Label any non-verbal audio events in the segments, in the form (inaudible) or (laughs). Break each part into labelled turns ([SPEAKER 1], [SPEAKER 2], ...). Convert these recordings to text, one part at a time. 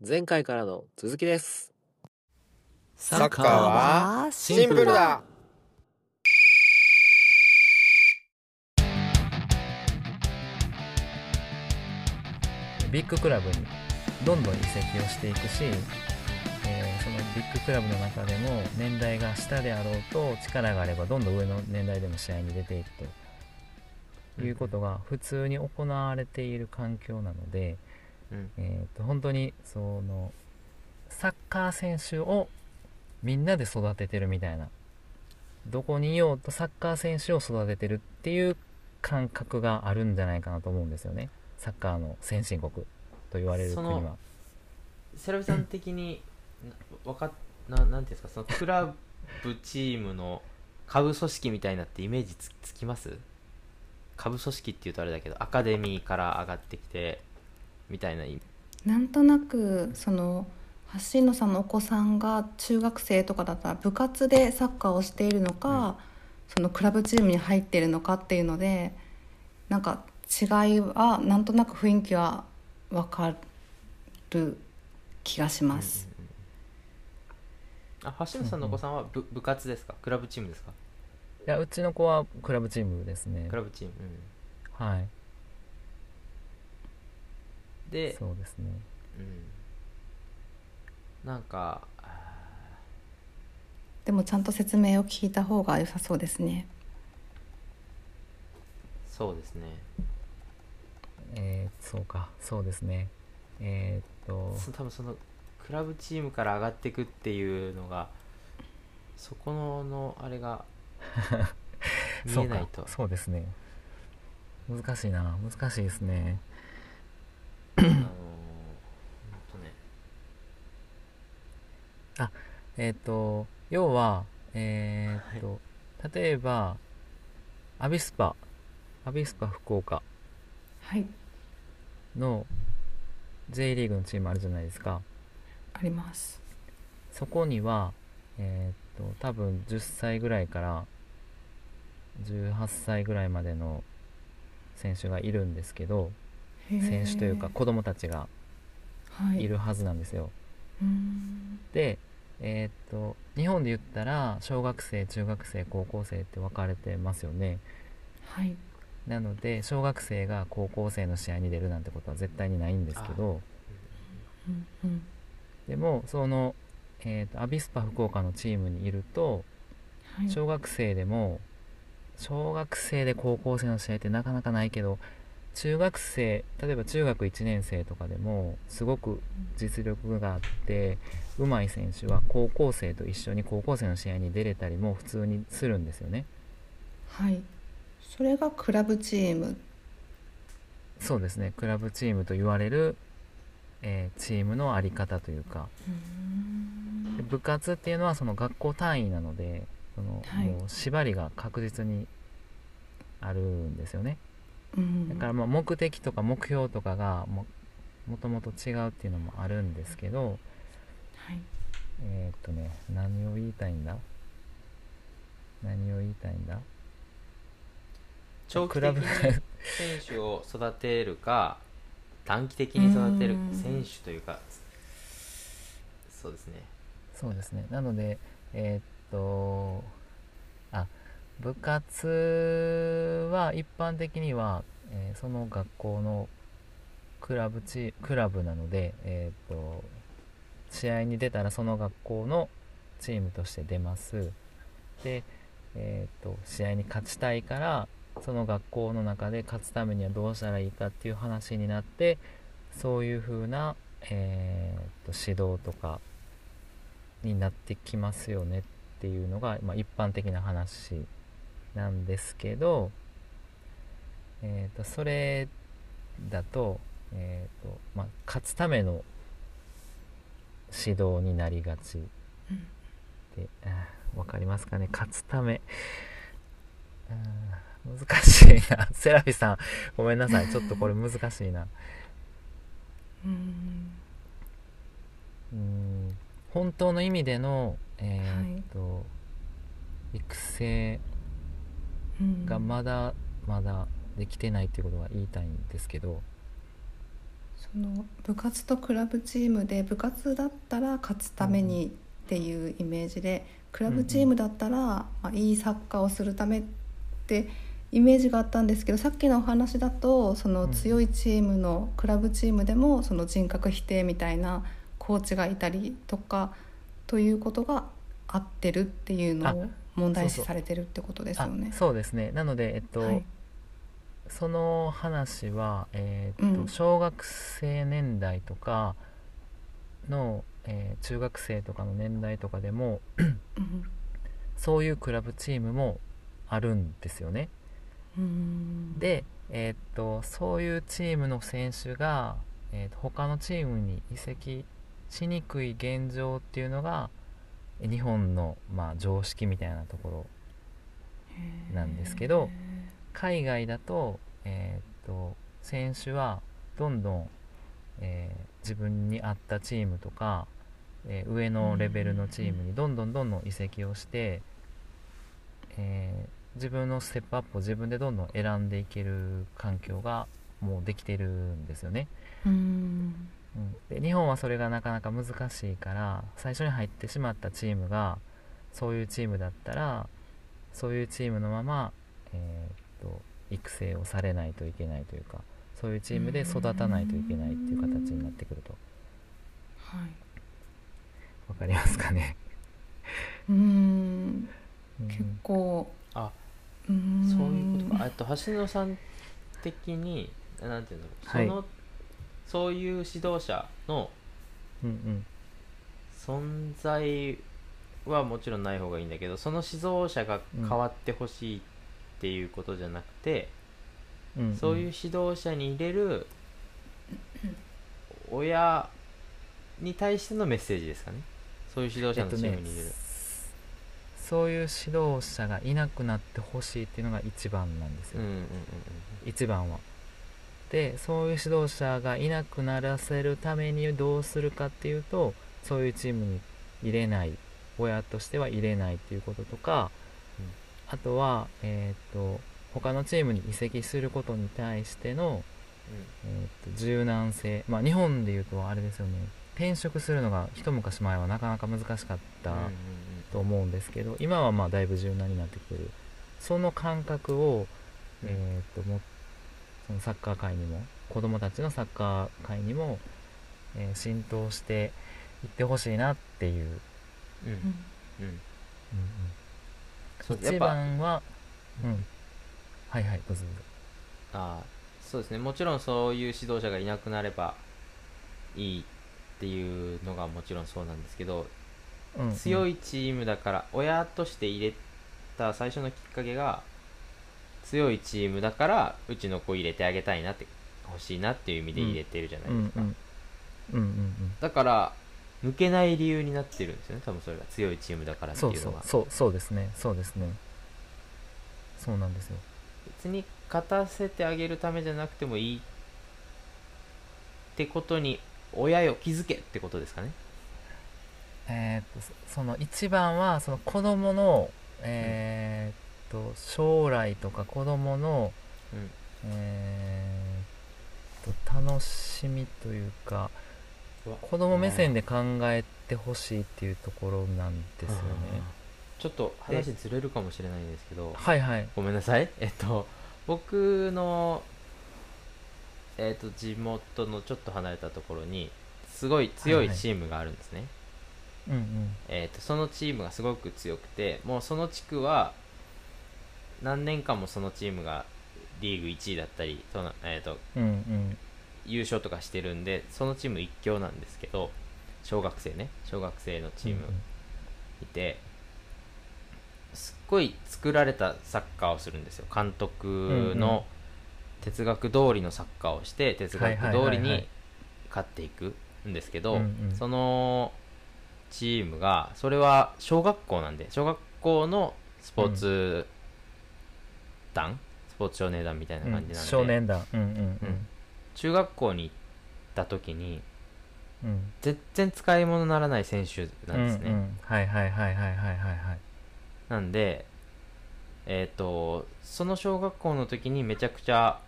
[SPEAKER 1] 前回からの続きです。
[SPEAKER 2] サッカーはシンプルだ。
[SPEAKER 3] ビッグクラブにどんどん移籍をしていくし、えーそのビッグクラブの中でも年代が下であろうと力があればどんどん上の年代でも試合に出ていくということが普通に行われている環境なので、
[SPEAKER 2] うん。
[SPEAKER 3] えー、と本当にそのサッカー選手をみんなで育ててるみたいな。どこにいようとサッカー選手を育ててるっていう感覚があるんじゃないかなと思うんですよね。サッカーの先進国と言われる国は。
[SPEAKER 2] セラビさん的にな (clears throat) わかっななんていうんですかそのクラブチームの下部組織みたいなってイメージつつきます？下部組織っていうとあれだけどアカデミーから上がってきてみたいな。イ
[SPEAKER 4] なんとなくその橋野さんのお子さんが中学生とかだったら部活でサッカーをしているのか、そのクラブチームに入っているのかっていうのでなんか違いはなんとなく雰囲気は分かる気がします。
[SPEAKER 2] あ橋本さんのお子さんは部部活ですか？クラブチームですか？
[SPEAKER 3] いやうちの子はクラブチームですね。
[SPEAKER 2] クラブチーム、うん。
[SPEAKER 3] はい
[SPEAKER 2] で
[SPEAKER 3] そうですね。
[SPEAKER 2] うん、なんかあ
[SPEAKER 4] でもちゃんと説明を聞いた方が良さそうですね。
[SPEAKER 2] ーそうですね。
[SPEAKER 3] えー、そうかそうですね。えーっと。
[SPEAKER 2] そ多分そのクラブチームから上がっていくっていうのがそこののあれが (laughs) 見えないと。
[SPEAKER 3] そうですね。難しいな難しいですね
[SPEAKER 2] あのーほんとね
[SPEAKER 3] えーっと要はえーっと、例えばアビスパアビスパ福岡
[SPEAKER 4] はい。
[SPEAKER 3] の J リーグのチームあるじゃないですか。
[SPEAKER 4] あります。
[SPEAKER 3] そこにはえーっと多分10歳ぐらいから18歳ぐらいまでの選手がいるんですけど選手というか子供たちが
[SPEAKER 4] はい。
[SPEAKER 3] いるはずなんですよ、でえーっと日本で言ったら小学生中学生高校生って分かれてますよね。
[SPEAKER 4] はい。
[SPEAKER 3] なので小学生が高校生の試合に出るなんてことは絶対にないんですけど。
[SPEAKER 4] うんうん。
[SPEAKER 3] でもその、えーっとアビスパ福岡のチームにいると
[SPEAKER 4] はい。
[SPEAKER 3] 小学生でも小学生で高校生の試合ってなかなかないけど中学生例えば中学1年生とかでもすごく実力があって上手い選手は高校生と一緒に高校生の試合に出れたりも普通にするんですよね。
[SPEAKER 4] はい。それがクラブチーム。
[SPEAKER 3] そうですね。クラブチームと言われる、えーチームの在り方というか。部活っていうのはその学校単位なのでその、
[SPEAKER 4] はい。
[SPEAKER 3] もう縛りが確実にあるんですよね
[SPEAKER 4] うん。
[SPEAKER 3] だからまあ目的とか目標とかがももともと違うっていうのもあるんですけど
[SPEAKER 4] はい。
[SPEAKER 3] えーっとね何を言いたいんだ？何を言いたいんだ？
[SPEAKER 2] 長期的に選手を育てるか短期的に育てる
[SPEAKER 4] うん。
[SPEAKER 2] 選手というかそうですね。
[SPEAKER 3] そうですね。なのでえーっとあ部活は一般的には、えーその学校のクラブチクラブなので、えーっと試合に出たらその学校のチームとして出ます。で、えーっと試合に勝ちたいからその学校の中で勝つためにはどうしたらいいかっていう話になってそういう風な、えーっと指導とかになってきますよねっていうのが、まあ、一般的な話なんですけど、えー、とそれだと,、えーとまあ、勝つための指導になりがち。
[SPEAKER 4] うん。
[SPEAKER 3] で、あーわかりますかね？勝つため。うん難しいな。(laughs) セラフィさんごめんなさい。ちょっとこれ難しいな。
[SPEAKER 4] うん。
[SPEAKER 3] うん。本当の意味での、えーっと育成
[SPEAKER 4] うん
[SPEAKER 3] がまだまだできてないっていうことが言いたいんですけど、
[SPEAKER 4] その部活とクラブチームで部活だったら勝つためにっていうイメージでクラブチームだったら、まあ、いいサッカーをするためってイメージがあったんですけどさっきのお話だとその強いチームのクラブチームでもその人格否定みたいなコーチがいたりとかということが合ってるっていうのを問題視されてるってことですよね。
[SPEAKER 3] あそうですね。なのでえっと、
[SPEAKER 4] はい。
[SPEAKER 3] その話は、えーっと
[SPEAKER 4] うん。
[SPEAKER 3] 小学生年代とかの、えー中学生とかの年代とかでも
[SPEAKER 4] うん
[SPEAKER 3] そういうクラブチームもあるんですよね。
[SPEAKER 4] うん。
[SPEAKER 3] で、えーっとそういうチームの選手が、えーっと他のチームに移籍しにくい現状っていうのがえ日本の、まあ、常識みたいなところなんですけど海外だと,、えーっと選手はどんどん、えー自分に合ったチームとか、えー上のレベルのチームにどんどんどんどん移籍をして、えー自分のステップアップを自分でどんどん選んでいける環境がもうできてるんですよね。
[SPEAKER 4] うん
[SPEAKER 3] うん、で日本はそれがなかなか難しいから最初に入ってしまったチームがそういうチームだったらそういうチームのまま、えーっと育成をされないといけないというかそういうチームで育たないといけないっていう形になってくると。
[SPEAKER 4] はい。
[SPEAKER 3] わかりますかね、
[SPEAKER 4] うん。
[SPEAKER 3] うん。
[SPEAKER 4] 結構。
[SPEAKER 2] あ
[SPEAKER 4] うん。
[SPEAKER 2] そういうことか。あと橋野さん的になんていうの？そ
[SPEAKER 3] はい。
[SPEAKER 2] の、そういう指導者の存在はもちろんない方がいいんだけどその指導者が変わってほしいっていうことじゃなくて、
[SPEAKER 3] うんうん。
[SPEAKER 2] そういう指導者に入れる親に対してのメッセージですかね。そういう指導者のチームに入れる、
[SPEAKER 3] そういう指導者がいなくなってほしいっていうのが一番なんですよ、
[SPEAKER 2] うんうんうん。
[SPEAKER 3] 一番はでそういう指導者がいなくならせるためにどうするかっていうとそういうチームに入れない。親としては入れないっていうこととか、
[SPEAKER 2] うん。
[SPEAKER 3] あとはえっ、と他のチームに移籍することに対しての、えーと柔軟性。まあ日本でいうとあれですよね。転職するのが一昔前はなかなか難しかった、
[SPEAKER 2] うんうんうん。
[SPEAKER 3] と思うんですけど今はまあだいぶ柔軟になってきてる。その感覚を、
[SPEAKER 2] うん。
[SPEAKER 3] えー、ともそのサッカー界にも子供たちのサッカー界にも、えー浸透していってほしいなっていう、
[SPEAKER 2] うん。
[SPEAKER 4] うん。
[SPEAKER 2] うん。
[SPEAKER 3] うん一番はうん。はいはいどうぞどうぞ。
[SPEAKER 2] ああそうですね。もちろんそういう指導者がいなくなればいいっていうのがもちろんそうなんですけど、
[SPEAKER 3] うんうん。
[SPEAKER 2] 強いチームだから親として入れた最初のきっかけが強いチームだからうちの子入れてあげたいなって欲しいなっていう意味で入れてるじゃないですか、
[SPEAKER 3] うんうん。うんうん
[SPEAKER 2] だから抜けない理由になってるんですよね。多分それが。強いチームだからって
[SPEAKER 3] そ
[SPEAKER 2] いううのが
[SPEAKER 3] そうそう。そうですね。そうですね。そうなんですよ。
[SPEAKER 2] 別に勝たせてあげるためじゃなくてもいいってことに親よ気づけってことですかね。
[SPEAKER 3] えーっとそその一番はその子供のえーっと将来とか子供の
[SPEAKER 2] うん。
[SPEAKER 3] えーっと楽しみというか子供目線で考えてほしいっていうところなんですよね。
[SPEAKER 2] ちょっと話ずれるかもしれないんですけど
[SPEAKER 3] はいはい。
[SPEAKER 2] ごめんなさい。(laughs) えっと僕のえっと地元のちょっと離れたところにすごい強いチームがあるんですね、
[SPEAKER 3] うんうん。
[SPEAKER 2] えー、とそのチームがすごく強くてもうその地区は何年間もそのチームがリーグ1位だったりその、えー、と
[SPEAKER 3] うんうん。
[SPEAKER 2] 優勝とかしてるんでそのチーム一強なんですけど小学生ね。小学生のチームいて、すっごい作られたサッカーをするんですよ。監督
[SPEAKER 3] うんうん。
[SPEAKER 2] の哲学通りのサッカーをして哲学通りに
[SPEAKER 3] い。
[SPEAKER 2] 勝っていくんですけど、
[SPEAKER 3] うんうん。
[SPEAKER 2] そのチームがそれは小学校なんで小学校のスポーツ団、スポーツ少年団みたいな
[SPEAKER 3] うん
[SPEAKER 2] 感じなんで、
[SPEAKER 3] 少年団。うんうん
[SPEAKER 2] うん。中学校に行った時に
[SPEAKER 3] うん。うん
[SPEAKER 2] 全然使い物にならない選手なんですね、
[SPEAKER 3] うんうん。はいはいはいはいはいはいはい。
[SPEAKER 2] なんでえっ、とその小学校の時にめちゃくちゃ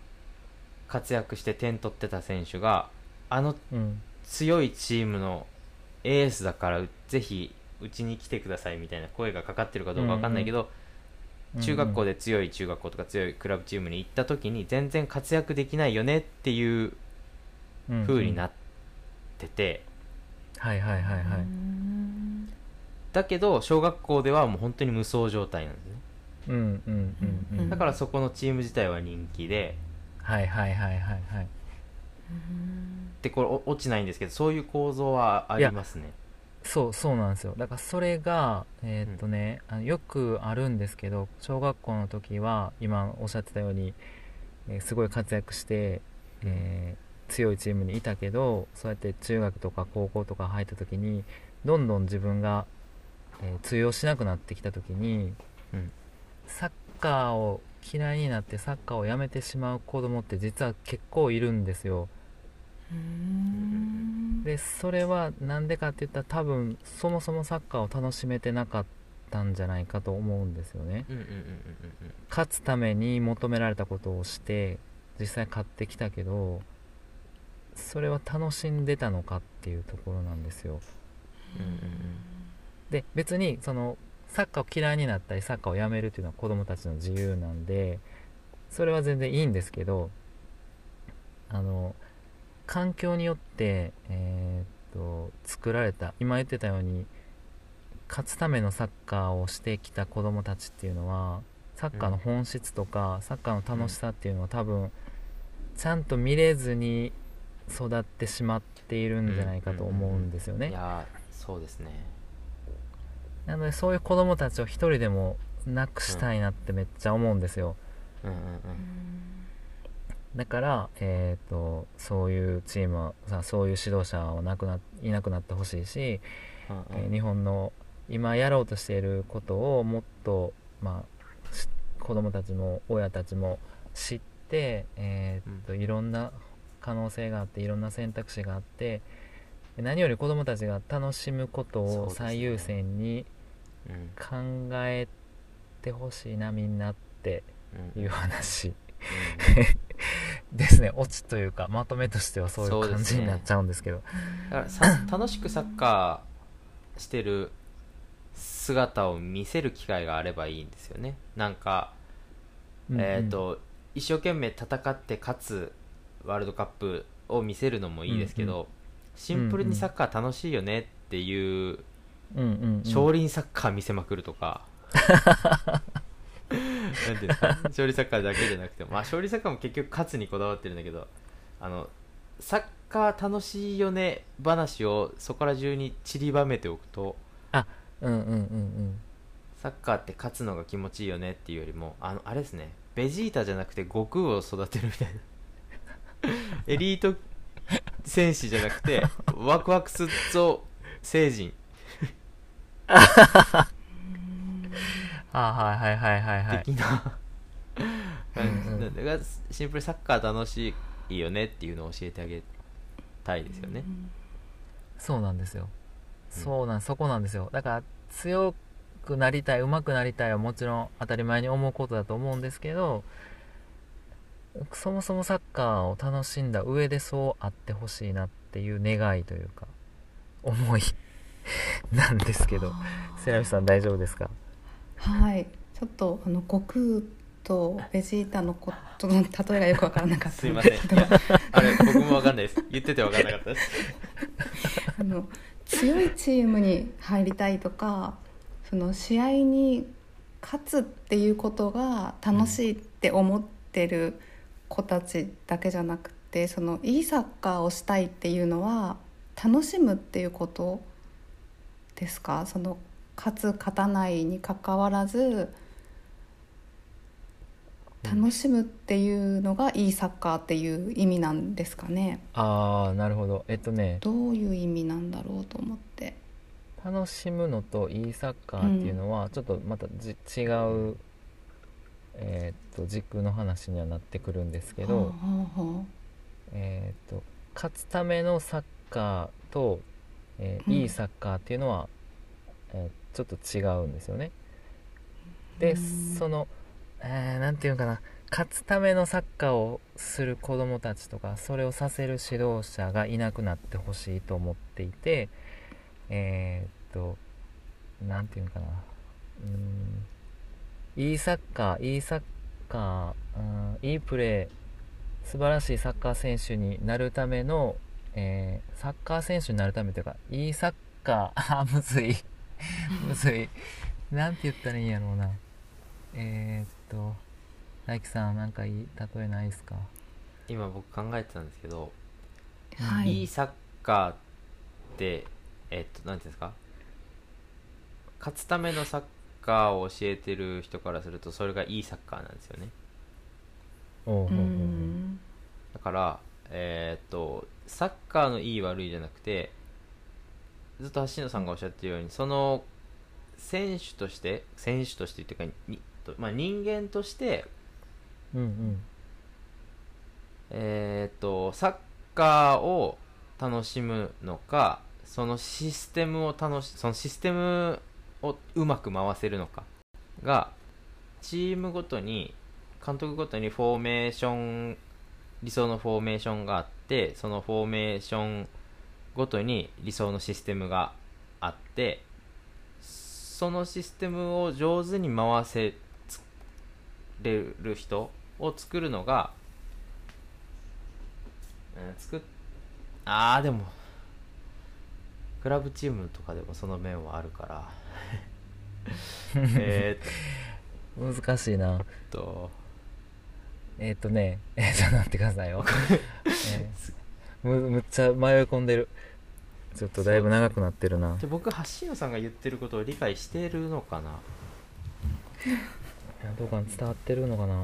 [SPEAKER 2] 活躍して点取ってた選手があの
[SPEAKER 3] うん。
[SPEAKER 2] 強いチームのエースだからぜひうちに来てくださいみたいな声がかかってるかどうかわかんないけど、中学校
[SPEAKER 3] で、
[SPEAKER 2] で強い中学校とか強いクラブチームに行った時に全然活躍できないよねっていう
[SPEAKER 3] うんうん。
[SPEAKER 2] 風になってて、
[SPEAKER 3] はいはいはいはい。
[SPEAKER 4] うん
[SPEAKER 2] だけど小学校ではもう本当に無双状態なんですね。
[SPEAKER 3] うんうんうんう
[SPEAKER 4] うん
[SPEAKER 3] ん。
[SPEAKER 2] だからそこのチーム自体は人気で。
[SPEAKER 3] はいはいはいはいはい。
[SPEAKER 2] でこれお落ちないんですけどそういう構造はありますね
[SPEAKER 3] そうそうなんですよ。だからそれがえーっとね、あのよくあるんですけど小学校の時は今おっしゃってたように、えーすごい活躍して、えー強いチームにいたけどそうやって中学とか高校とか入った時にどんどん自分が、えー通用しなくなってきた時に、
[SPEAKER 2] うん。
[SPEAKER 3] サッカーを嫌いになってサッカーをやめてしまう子供って実は結構いるんですよ。
[SPEAKER 4] うん
[SPEAKER 3] でそれはなんでかって言ったら多分そもそもサッカーを楽しめてなかったんじゃないかと思うんですよね。勝つために求められたことをして実際勝ってきたけどそれは楽しんでたのかっていうところなんですよ。
[SPEAKER 2] うんうんうん。
[SPEAKER 3] で別にそのサッカーを嫌いになったりサッカーをやめるっていうのは子供たちの自由なんでそれは全然いいんですけどあの環境によって、えーっと作られた今言ってたように勝つためのサッカーをしてきた子供たちっていうのはサッカーの本質とか、サッカーの楽しさっていうのは多分ちゃんと見れずに育ってしまっているんじゃないかと思うんですよね。
[SPEAKER 2] いやーそうですね。
[SPEAKER 3] なのでそういう子供たちを一人でもなくしたいなってめっちゃ思うんですよ。
[SPEAKER 2] うん。うん
[SPEAKER 3] だから、えー、とそういうチームはさそういう指導者はなくないなくなってほしいし、
[SPEAKER 2] うんうん。
[SPEAKER 3] えー日本の今やろうとしていることをもっと、まあ、し子供たちも親たちも知って、えーといろんな可能性があっていろんな選択肢があって何より子供たちが楽しむことを最優先に
[SPEAKER 2] うん。
[SPEAKER 3] 考えてほしいなみんなって
[SPEAKER 2] うん
[SPEAKER 3] いう話。
[SPEAKER 2] うん
[SPEAKER 3] ですね。(laughs) オチというかまとめとしてはそういう感じになっちゃうんですけど。
[SPEAKER 2] だからさ (laughs) 楽しくサッカーしてる姿を見せる機会があればいいんですよね。なんか、えっ、と一生懸命戦って勝つワールドカップを見せるのもいいですけど、
[SPEAKER 3] うん。
[SPEAKER 2] シンプルにサッカー楽しいよねっていう
[SPEAKER 3] うんうんうん。
[SPEAKER 2] 少林サッカー見せまくるとか、(laughs) いうんですか？(laughs) 少林サッカーだけじゃなくてまあ少林サッカーも結局勝つにこだわってるんだけどあのサッカー楽しいよね話をそこら中に散りばめておくと
[SPEAKER 3] うんうんうんうん。
[SPEAKER 2] サッカーって勝つのが気持ちいいよねっていうよりもあのあれですね。ベジータじゃなくて悟空を育てるみたいな。(laughs) エリート戦士じゃなくてワクワクすっぞ成人 (laughs)
[SPEAKER 3] あはいはいはいはいはい。
[SPEAKER 2] 的な。感じ
[SPEAKER 3] うんうん。
[SPEAKER 2] なんでがシンプルにサッカー楽しいよねっていうのを教えてあげたいですよね。
[SPEAKER 3] そうなんですよ。
[SPEAKER 2] うん。
[SPEAKER 3] そうなんそこなんですよ。だから強くなりたい上手くなりたいはもちろん当たり前に思うことだと思うんですけどそもそもサッカーを楽しんだ上でそうあってほしいなっていう願いというか思いなんですけど。セラミさん大丈夫ですか？
[SPEAKER 4] はいちょっとあの悟空とベジータのことの例えがよく分からなかった
[SPEAKER 2] すいません。あれ、僕もわかんないです。言っててわかんなかったです。
[SPEAKER 4] あの強いチームに入りたいとかその試合に勝つっていうことが楽しいって思ってる子たちだけじゃなくてそのいいサッカーをしたいっていうのは楽しむっていうことですか？その勝つ勝たないにかかわらず楽しむっていうのがいいサッカーっていう意味なんですかね。
[SPEAKER 3] ああなるほど。えっとね。
[SPEAKER 4] どういう意味なんだろうと思って。
[SPEAKER 3] 楽しむのといいサッカーっていうのはちょっとまたじ違う、えーっと軸の話にはなってくるんですけど、
[SPEAKER 4] はあはあは
[SPEAKER 3] えーっと勝つためのサッカーと、えー
[SPEAKER 4] うん。
[SPEAKER 3] いいサッカーっていうのは、えーちょっと違うんですよね。で
[SPEAKER 4] うん。
[SPEAKER 3] その、えーなんていうのかな。勝つためのサッカーをする子供たちとかそれをさせる指導者がいなくなってほしいと思っていてえーっとなんていうのかな。うん。いいサッカーいいサッカー、うん、いいプレー素晴らしいサッカー選手になるための、えーサッカー選手になるためというかいいサッカーあ (laughs) むずい (laughs) むずい。なんて言ったらいいんやろうな。えー、っと大樹さんなんかいい例えないですか？
[SPEAKER 2] 今僕考えてたんですけど、、
[SPEAKER 4] はい。い
[SPEAKER 2] いサッカーってえっとなんていうんですか？勝つためのサッカーを教えてる人からするとそれがいいサッカーなんですよね。だからえーっとサッカーのいい悪いじゃなくてずっと橋野さんがおっしゃってるようにその選手として選手としてっていうかに、とまあ、人間として
[SPEAKER 3] うんうん。
[SPEAKER 2] えとサッカーを楽しむのかそのシステムを楽しそのシステムをうまく回せるのかがチームごとに監督ごとにフォーメーション理想のフォーメーションがあってそのフォーメーションごとに理想のシステムがあってそのシステムを上手に回せつれる人を作るのがうん作っあーでもクラブチームとかでもその面はあるから。(laughs) え
[SPEAKER 3] 難しいな。
[SPEAKER 2] ーっと。
[SPEAKER 3] えー、っとね。えっと待ってくださいよ、(laughs) えーむむっちゃ迷い込んでるちょっとだいぶ長くなってるな。
[SPEAKER 2] じゃあ僕橋野さんが言ってることを理解しているのかな？い
[SPEAKER 3] やどうかな伝わってるのかな？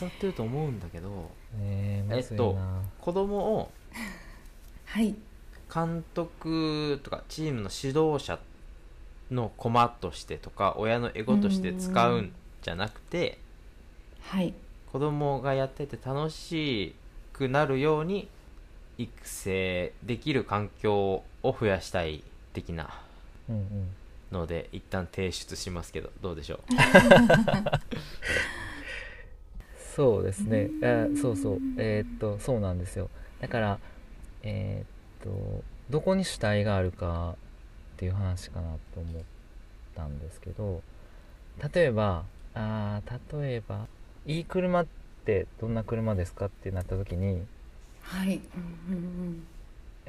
[SPEAKER 2] 伝わってると思うんだけど
[SPEAKER 3] えー、むずいな、
[SPEAKER 2] えっと子供を (laughs)
[SPEAKER 4] はい。
[SPEAKER 2] 監督とかチームの指導者の駒としてとか親のエゴとして使うんじゃなくて
[SPEAKER 4] はい。
[SPEAKER 2] 子供がやってて楽しくなるように育成できる環境を増やしたい的な
[SPEAKER 3] うんうん
[SPEAKER 2] ので一旦提出しますけどどうでしょう？
[SPEAKER 3] そうですね。あそうそう。えーっとそうなんですよ。だからえーっとどこに主体があるかっていう話かなと思ったんですけど例えばあ例えばいい車ってどんな車ですかってなった時に、
[SPEAKER 4] はい。うんうん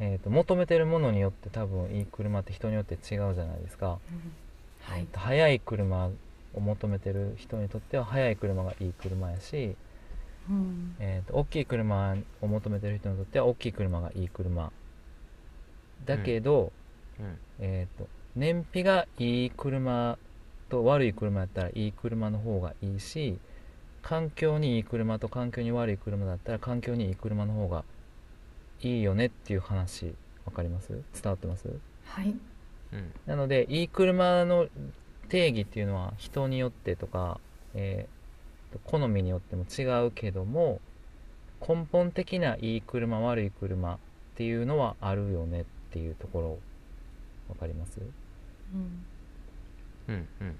[SPEAKER 3] えと求めてるものによって多分いい車って人によって違うじゃないですか、
[SPEAKER 4] うんはい。
[SPEAKER 3] えーと速い車を求めてる人にとっては速い車がいい車やし、
[SPEAKER 4] うん。
[SPEAKER 3] えー、と大きい車を求めてる人にとっては大きい車がいい車。だけど、
[SPEAKER 2] うん。
[SPEAKER 3] えー、と燃費がいい車と悪い車やったらいい車の方がいいし環境にいい車と環境に悪い車だったら環境にいい車の方がいいよねっていう話わかります？伝わってます？
[SPEAKER 4] はい。
[SPEAKER 2] うん。
[SPEAKER 3] なのでいい車の定義っていうのは人によってとか、えーと好みによっても違うけども根本的ないい車悪い車っていうのはあるよねっていうところわかります、
[SPEAKER 4] うん。
[SPEAKER 2] うんうん。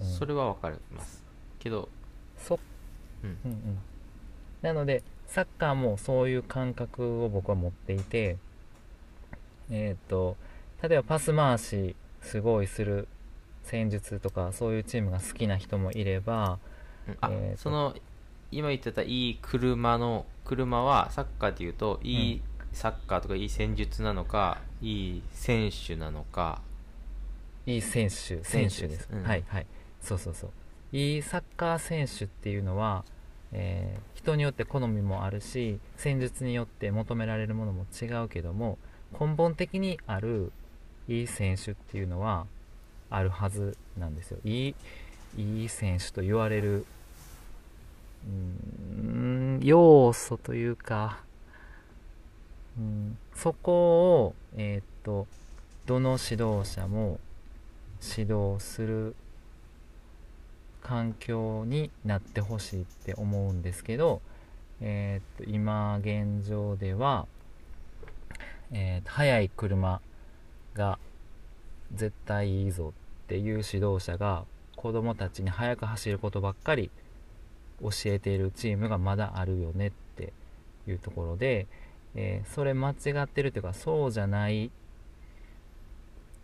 [SPEAKER 3] うん。
[SPEAKER 2] それはわかりますけど。
[SPEAKER 3] そ
[SPEAKER 2] うん。
[SPEAKER 3] うんうん。なのでサッカーもそういう感覚を僕は持っていてえっ、と例えばパス回しすごいする戦術とかそういうチームが好きな人もいれば
[SPEAKER 2] うん。あ、
[SPEAKER 3] えーと
[SPEAKER 2] その今言ってたいい車の車はサッカーでいうといいサッカーとかいい戦術なのかいい選手なのか。
[SPEAKER 3] いい選手選手です、
[SPEAKER 2] うん。
[SPEAKER 3] はいはい。そうそうそういいサッカー選手っていうのは、えー人によって好みもあるし戦術によって求められるものも違うけども根本的にあるいい選手っていうのはあるはずなんですよ。いいいい選手と言われるうん要素というかうんそこをえーっとどの指導者も指導する環境になってほしいって思うんですけど、えーっと今現状では、えーっと速い車が絶対いいぞっていう指導者が子供たちに速く走ることばっかり教えているチームがまだあるよねっていうところで、えーそれ間違ってるというかそうじゃない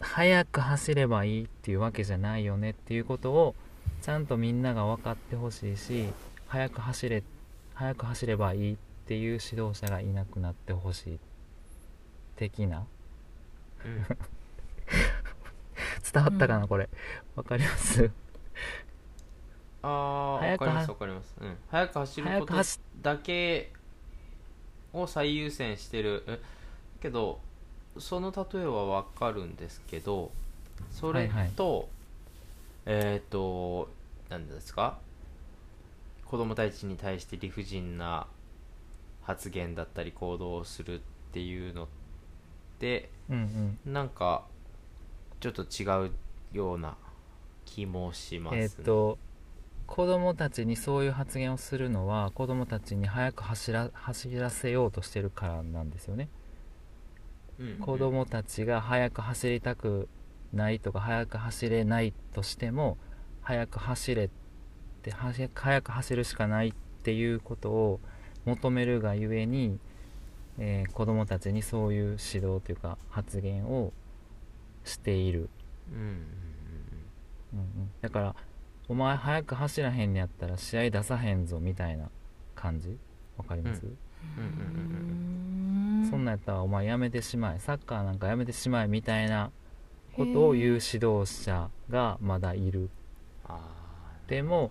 [SPEAKER 3] 速く走ればいいっていうわけじゃないよねっていうことをちゃんとみんなが分かってほしいし速く走れ速く走ればいいっていう指導者がいなくなってほしい的な。
[SPEAKER 2] うん。(laughs)
[SPEAKER 3] 伝わったかな、
[SPEAKER 4] うん
[SPEAKER 3] これ。分かります？
[SPEAKER 2] ああ
[SPEAKER 3] 早く
[SPEAKER 2] わかります
[SPEAKER 3] は
[SPEAKER 2] わかります、うん、早く走ることだけを最優先してる。え？けどその例えはわかるんですけどそれと、えっ、と何ですか？子供たちに対して理不尽な発言だったり行動をするっていうのって
[SPEAKER 3] うんうん。
[SPEAKER 2] なんかちょっと違うような気もしますね。
[SPEAKER 3] えーっと子供たちにそういう発言をするのは子供たちに速く走ら走らせようとしてるからなんですよね、
[SPEAKER 2] うんうん。
[SPEAKER 3] 子供たちが速く走りたくないとか速く走れないとしても速く走れって速く走るしかないっていうことを求めるがゆえに、えー子供たちにそういう指導というか発言をしている。
[SPEAKER 2] うんうんうん
[SPEAKER 3] うん。うんだからお前早く走らへんねやったら試合出さへんぞみたいな感じ？わかります、
[SPEAKER 2] うんうん
[SPEAKER 4] うん。
[SPEAKER 3] そんなんやったらお前やめてしまえ。サッカーなんかやめてしまえみたいなことを言う指導者がまだいる。
[SPEAKER 2] あ
[SPEAKER 3] でも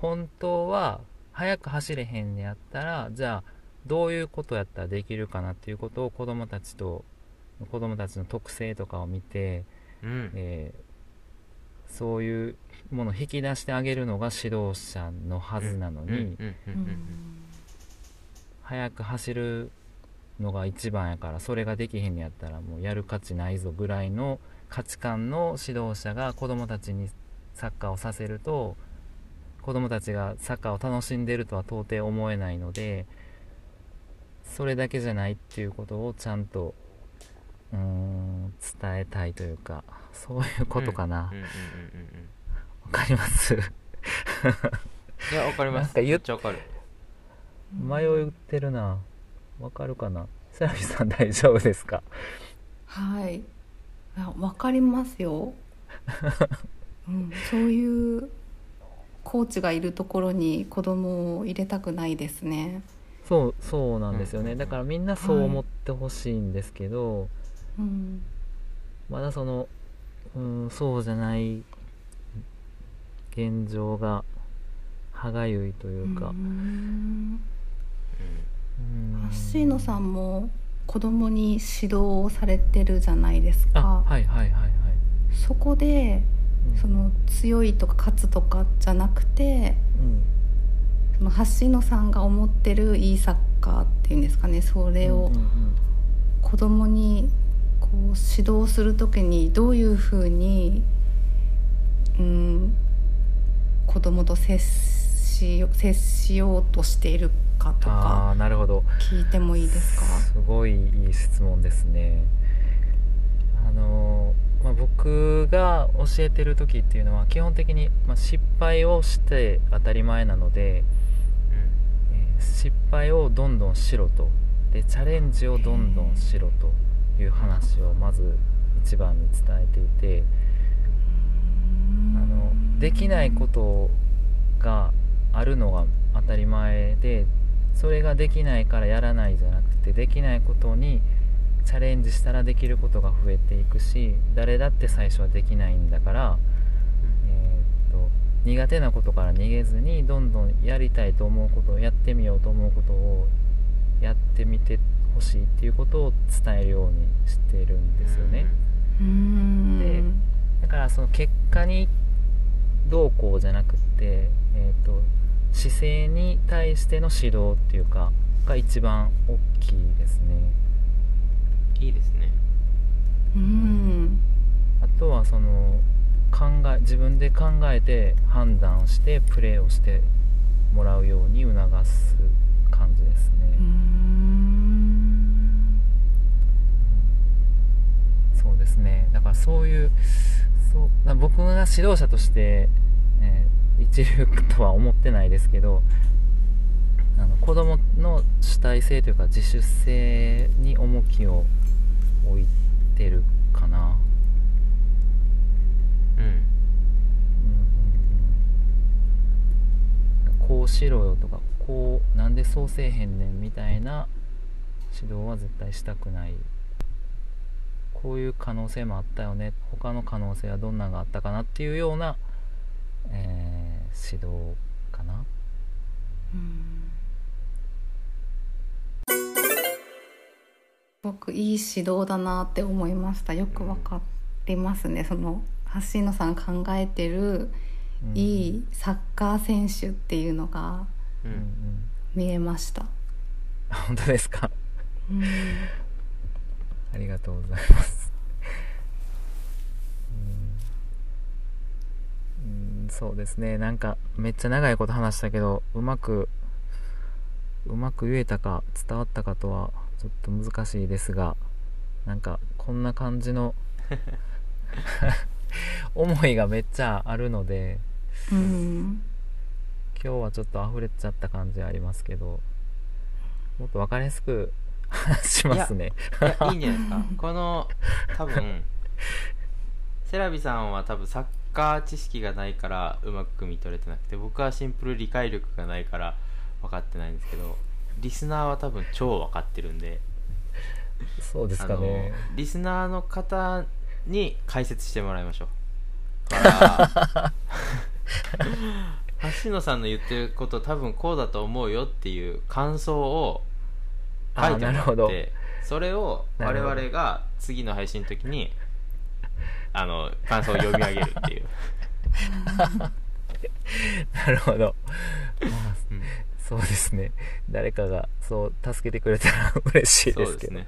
[SPEAKER 3] 本当は早く走れへんねやったらじゃあどういうことやったらできるかなっていうことを子供たちと子供たちの特性とかを見て
[SPEAKER 2] ーうん。
[SPEAKER 3] えーそういうものを引き出してあげるのが指導者のはずなのに、速く走るのが一番やからそれができへんのやったらもうやる価値ないぞぐらいの価値観の指導者が子供たちにサッカーをさせると子供たちがサッカーを楽しんでるとは到底思えないのでそれだけじゃないっていうことをちゃんとうーん伝えたいというかそういうことかな、わかります？
[SPEAKER 2] いやわかります。
[SPEAKER 3] なんか言っ
[SPEAKER 2] ちゃわかる。
[SPEAKER 3] 迷ってるな。わかるかな？セラミさん大丈夫ですか？
[SPEAKER 4] はい。あわかりますよ、(laughs) うん、そういうコーチがいるところに子供を入れたくないですね、
[SPEAKER 3] そうそうなんですよね、
[SPEAKER 2] うん。
[SPEAKER 3] だからみんなそう思ってほしいんですけど、
[SPEAKER 4] うん。
[SPEAKER 3] まだそのうんそうじゃない現状が歯がゆいというか、
[SPEAKER 4] うん。
[SPEAKER 3] うん。
[SPEAKER 4] 橋野さんも子供に指導をされてるじゃないです
[SPEAKER 3] あ
[SPEAKER 4] か、
[SPEAKER 3] はいはいはいはい、
[SPEAKER 4] そこで
[SPEAKER 3] うん。
[SPEAKER 4] その強いとか勝つとかじゃなくて
[SPEAKER 3] うん。
[SPEAKER 4] その橋野さんが思ってるいいサッカーっていうんですかね。それを子供にこう指導する時にどういうふうに、うん、子供と接しよ接しようとしているかと
[SPEAKER 3] あ
[SPEAKER 4] か
[SPEAKER 3] あなるほど。
[SPEAKER 4] 聞いてもいいですか？
[SPEAKER 3] すごいいい質問ですね。あのーまあ、僕が教えてる時っていうのは基本的に、まあ、失敗をして当たり前なので、えー失敗をどんどんしろと。でチャレンジをどんどんしろという話をまず一番に伝えていてあのできないことがあるのが当たり前でそれができないからやらないじゃなくてできないことにチャレンジしたらできることが増えていくし誰だって最初はできないんだから、えーっと苦手なことから逃げずにどんどんやりたいと思うことをやってみようと思うことをやってみてほしいっていうことを伝えるようにしてるんですよね。
[SPEAKER 4] うん
[SPEAKER 3] でだからその結果にどうこうじゃなくって、えー、と姿勢に対しての指導っていうかが一番大きいですね。
[SPEAKER 2] いいですね。
[SPEAKER 4] うん。
[SPEAKER 3] あとはその考え自分で考えて判断してプレーをしてもらうように促す感じですね、
[SPEAKER 4] うん。
[SPEAKER 3] そうですね。だからそういうそうだ僕が指導者としてえー一流とは思ってないですけどあの子供の主体性というか自主性に重きを置いてるかな。
[SPEAKER 2] うん。
[SPEAKER 3] うんうんうん。こうしろよとかこうなんでそうせえへんねんみたいな指導は絶対したくない。こういう可能性もあったよね。他の可能性はどんなのがあったかなっていうような、えー指導かな？
[SPEAKER 4] うん。すごくいい指導だなって思いました。よくわかりますね。その橋野さん考えてる
[SPEAKER 3] うん。
[SPEAKER 4] いいサッカー選手っていうのが
[SPEAKER 2] う
[SPEAKER 3] うんうんん。
[SPEAKER 4] 見えました、
[SPEAKER 3] あ本当ですか？
[SPEAKER 4] うん。(laughs)
[SPEAKER 3] ありがとうございますうんうんそうですね。なんかめっちゃ長いこと話したけどうまくうまく言えたか伝わったかとはちょっと難しいですがなんかこんな感じの思いがめっちゃあるので
[SPEAKER 4] うん。
[SPEAKER 3] 今日はちょっと溢れちゃった感じありますけどもっと分かりやすく (laughs) 話しますね。
[SPEAKER 2] いやいいんじゃないですか。この多分セラビさんは多分サッカー知識がないからうまく汲み取れてなくて僕はシンプル理解力がないから分かってないんですけどリスナーは多分超分かってるんで
[SPEAKER 3] そうですかね。
[SPEAKER 2] リスナーの方に解説してもらいましょう。(laughs) 橋野さんの言ってること多分こうだと思うよっていう感想を書いてもらってそれを我々が次の配信の時にあの感想を読み上げるっていう、(laughs)
[SPEAKER 3] なるほど。まあ
[SPEAKER 2] うん
[SPEAKER 3] そうですね。誰かがそう助けてくれたら嬉しいですけど。
[SPEAKER 2] そうですね。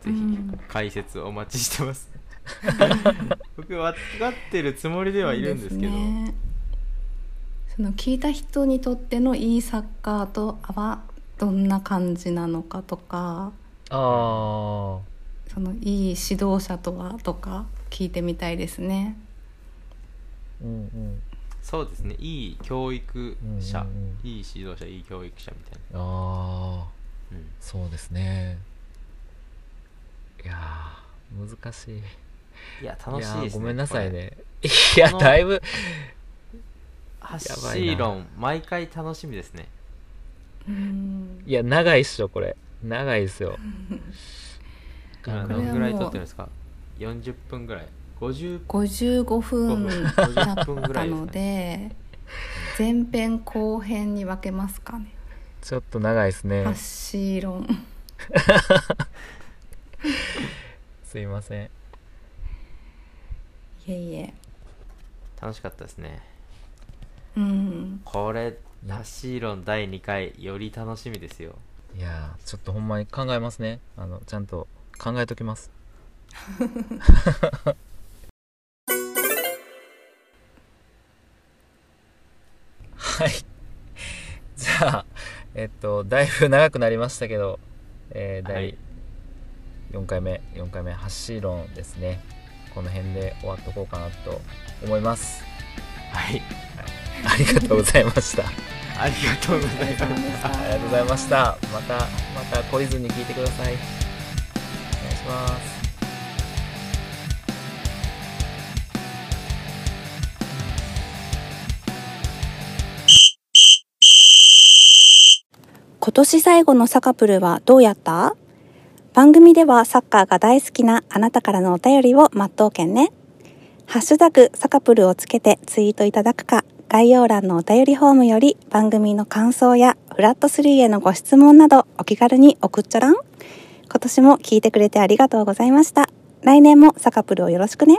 [SPEAKER 2] ぜひ
[SPEAKER 4] うん
[SPEAKER 2] 解説お待ちしてます。(laughs) 僕分かってるつもりではいるんですけど。
[SPEAKER 4] その聞いた人にとってのいいサッカーとはどんな感じなのかとか。
[SPEAKER 3] ああ
[SPEAKER 4] そのいい指導者とはとか聞いてみたいですね。
[SPEAKER 3] うんうん。
[SPEAKER 2] そうですね。いい教育者、
[SPEAKER 3] うんうんうん。
[SPEAKER 2] いい指導者いい教育者みたいな、
[SPEAKER 3] ああ
[SPEAKER 2] うん。
[SPEAKER 3] そうですね。いやー難しい。
[SPEAKER 2] いや楽しいですね
[SPEAKER 3] ごめんなさいね。いやだいぶ。
[SPEAKER 2] 発
[SPEAKER 3] やばいな
[SPEAKER 2] 信論毎回楽しみですね。
[SPEAKER 4] うん。
[SPEAKER 3] いや長いっしょこれ。長いですよ (laughs)
[SPEAKER 2] 今
[SPEAKER 4] これはもう
[SPEAKER 2] どのぐらい撮ってるんですか？40分ぐらい。50
[SPEAKER 4] 55分
[SPEAKER 2] 50
[SPEAKER 4] だっ
[SPEAKER 2] 分ぐらいです
[SPEAKER 4] たので前編後編に分けますかね。
[SPEAKER 3] ちょっと長いですね。
[SPEAKER 4] 発信論。(laughs)
[SPEAKER 3] すいません。
[SPEAKER 4] いえいえ。
[SPEAKER 2] 楽しかったですね。
[SPEAKER 4] うん。
[SPEAKER 2] これ発信論第2回より楽しみですよ。
[SPEAKER 3] いやーちょっとほんまに考えますね。あのちゃんと考えときます。はい。じゃあえっとだいぶ長くなりましたけど、えー第
[SPEAKER 2] はい。
[SPEAKER 3] 4回目4回目発信論ですね。この辺で終わっとこうかなと思います。
[SPEAKER 2] はい。
[SPEAKER 3] ありがとうございました。(laughs)
[SPEAKER 2] ありがとうございま
[SPEAKER 4] した。
[SPEAKER 3] ありがとうございました。またまた懲りずに聞いてくださいします
[SPEAKER 5] 今年最後のサカプルはどうやった？番組ではサッカーが大好きなあなたからのお便りを待っとうけんね。ハッシュタグサカプルをつけてツイートいただくか、概要欄のお便りフォームより番組の感想やフラット3へのご質問などお気軽に送っちょらん。今年も聞いてくれてありがとうございました。来年もサカプルをよろしくね。